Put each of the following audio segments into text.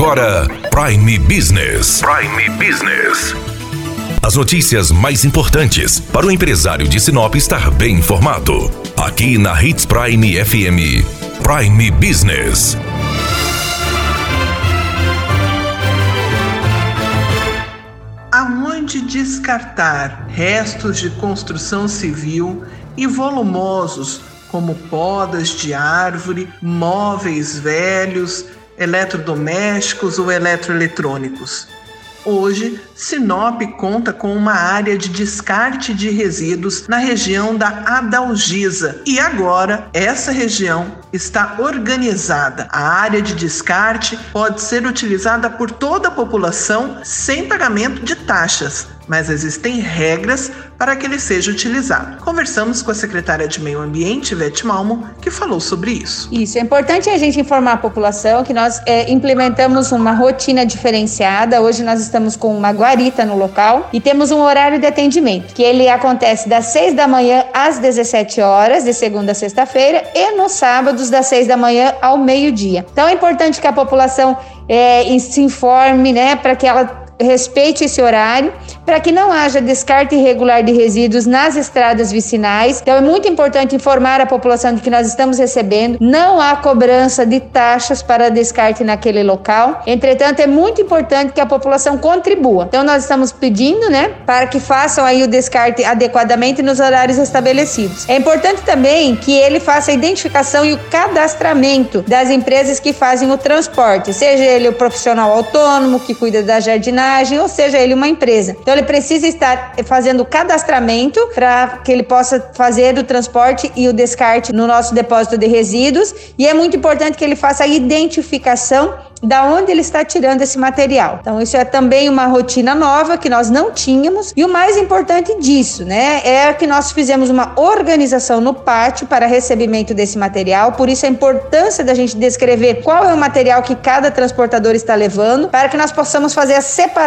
agora Prime Business. Prime Business. As notícias mais importantes para o empresário de Sinop estar bem informado. Aqui na Hits Prime FM. Prime Business. Aonde descartar restos de construção civil e volumosos como podas de árvore, móveis velhos, eletrodomésticos ou eletroeletrônicos. Hoje, Sinop conta com uma área de descarte de resíduos na região da Adalgisa e agora essa região está organizada. A área de descarte pode ser utilizada por toda a população sem pagamento de taxas, mas existem regras para que ele seja utilizado. Conversamos com a secretária de Meio Ambiente, Vete Malmo, que falou sobre isso. Isso, é importante a gente informar a população que nós é, implementamos uma rotina diferenciada. Hoje nós estamos com uma guarita no local e temos um horário de atendimento, que ele acontece das 6 da manhã às 17 horas, de segunda a sexta-feira, e nos sábados das 6 da manhã ao meio-dia. Então é importante que a população é, se informe, né, para que ela respeite esse horário para que não haja descarte irregular de resíduos nas estradas vicinais. Então é muito importante informar a população de que nós estamos recebendo. Não há cobrança de taxas para descarte naquele local. Entretanto, é muito importante que a população contribua. Então nós estamos pedindo, né, para que façam aí o descarte adequadamente nos horários estabelecidos. É importante também que ele faça a identificação e o cadastramento das empresas que fazem o transporte, seja ele o profissional autônomo que cuida da jardinagem ou seja ele uma empresa. Então ele precisa estar fazendo o cadastramento para que ele possa fazer o transporte e o descarte no nosso depósito de resíduos e é muito importante que ele faça a identificação da onde ele está tirando esse material. Então, isso é também uma rotina nova que nós não tínhamos. E o mais importante disso, né, é que nós fizemos uma organização no pátio para recebimento desse material. Por isso, a importância da gente descrever qual é o material que cada transportador está levando, para que nós possamos fazer a separação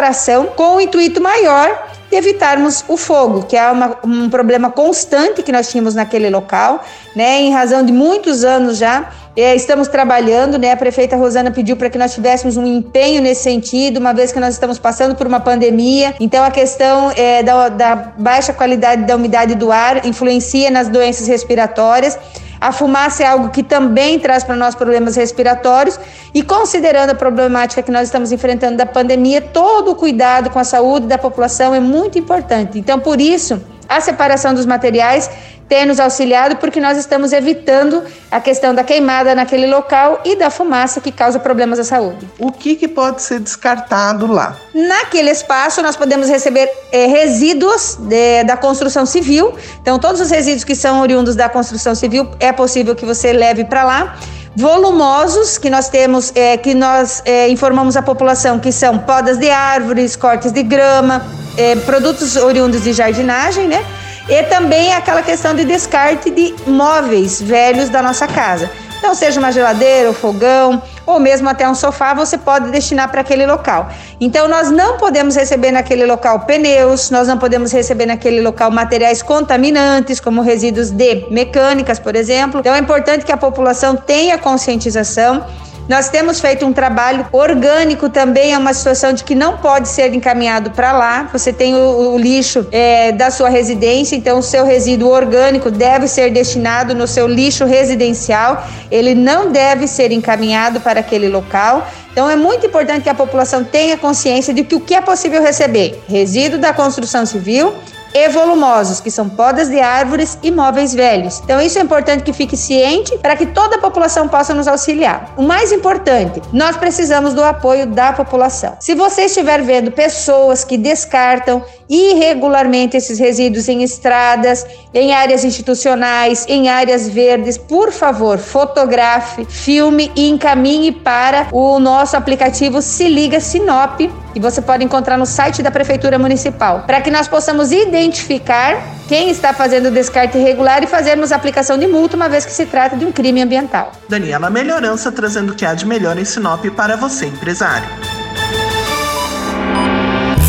com o intuito maior de evitarmos o fogo, que é uma, um problema constante que nós tínhamos naquele local, né, em razão de muitos anos já é, estamos trabalhando, né? A prefeita Rosana pediu para que nós tivéssemos um empenho nesse sentido, uma vez que nós estamos passando por uma pandemia. Então, a questão é, da, da baixa qualidade da umidade do ar influencia nas doenças respiratórias. A fumaça é algo que também traz para nós problemas respiratórios e considerando a problemática que nós estamos enfrentando da pandemia, todo o cuidado com a saúde da população é muito importante. Então, por isso, a separação dos materiais tem nos auxiliado porque nós estamos evitando a questão da queimada naquele local e da fumaça que causa problemas à saúde. O que, que pode ser descartado lá? Naquele espaço, nós podemos receber é, resíduos de, da construção civil. Então, todos os resíduos que são oriundos da construção civil, é possível que você leve para lá volumosos que nós temos, é, que nós é, informamos a população que são podas de árvores, cortes de grama, é, produtos oriundos de jardinagem, né? E também aquela questão de descarte de móveis velhos da nossa casa. Então, seja uma geladeira, um fogão, ou mesmo até um sofá, você pode destinar para aquele local. Então, nós não podemos receber naquele local pneus, nós não podemos receber naquele local materiais contaminantes, como resíduos de mecânicas, por exemplo. Então, é importante que a população tenha conscientização nós temos feito um trabalho orgânico também, é uma situação de que não pode ser encaminhado para lá. Você tem o, o lixo é, da sua residência, então o seu resíduo orgânico deve ser destinado no seu lixo residencial, ele não deve ser encaminhado para aquele local. Então é muito importante que a população tenha consciência de que o que é possível receber: resíduo da construção civil e volumosos, que são podas de árvores e móveis velhos. Então isso é importante que fique ciente para que toda a população possa nos auxiliar. O mais importante, nós precisamos do apoio da população. Se você estiver vendo pessoas que descartam irregularmente esses resíduos em estradas, em áreas institucionais, em áreas verdes, por favor, fotografe, filme e encaminhe para o nosso aplicativo Se Liga Sinop, que você pode encontrar no site da Prefeitura Municipal, para que nós possamos identificar quem está fazendo o descarte irregular e fazermos aplicação de multa, uma vez que se trata de um crime ambiental. Daniela Melhorança trazendo o que há de melhor em Sinop para você, empresário.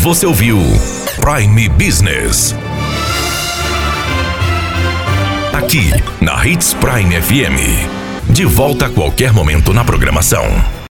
Você ouviu Prime Business. Aqui, na Hits Prime FM. De volta a qualquer momento na programação.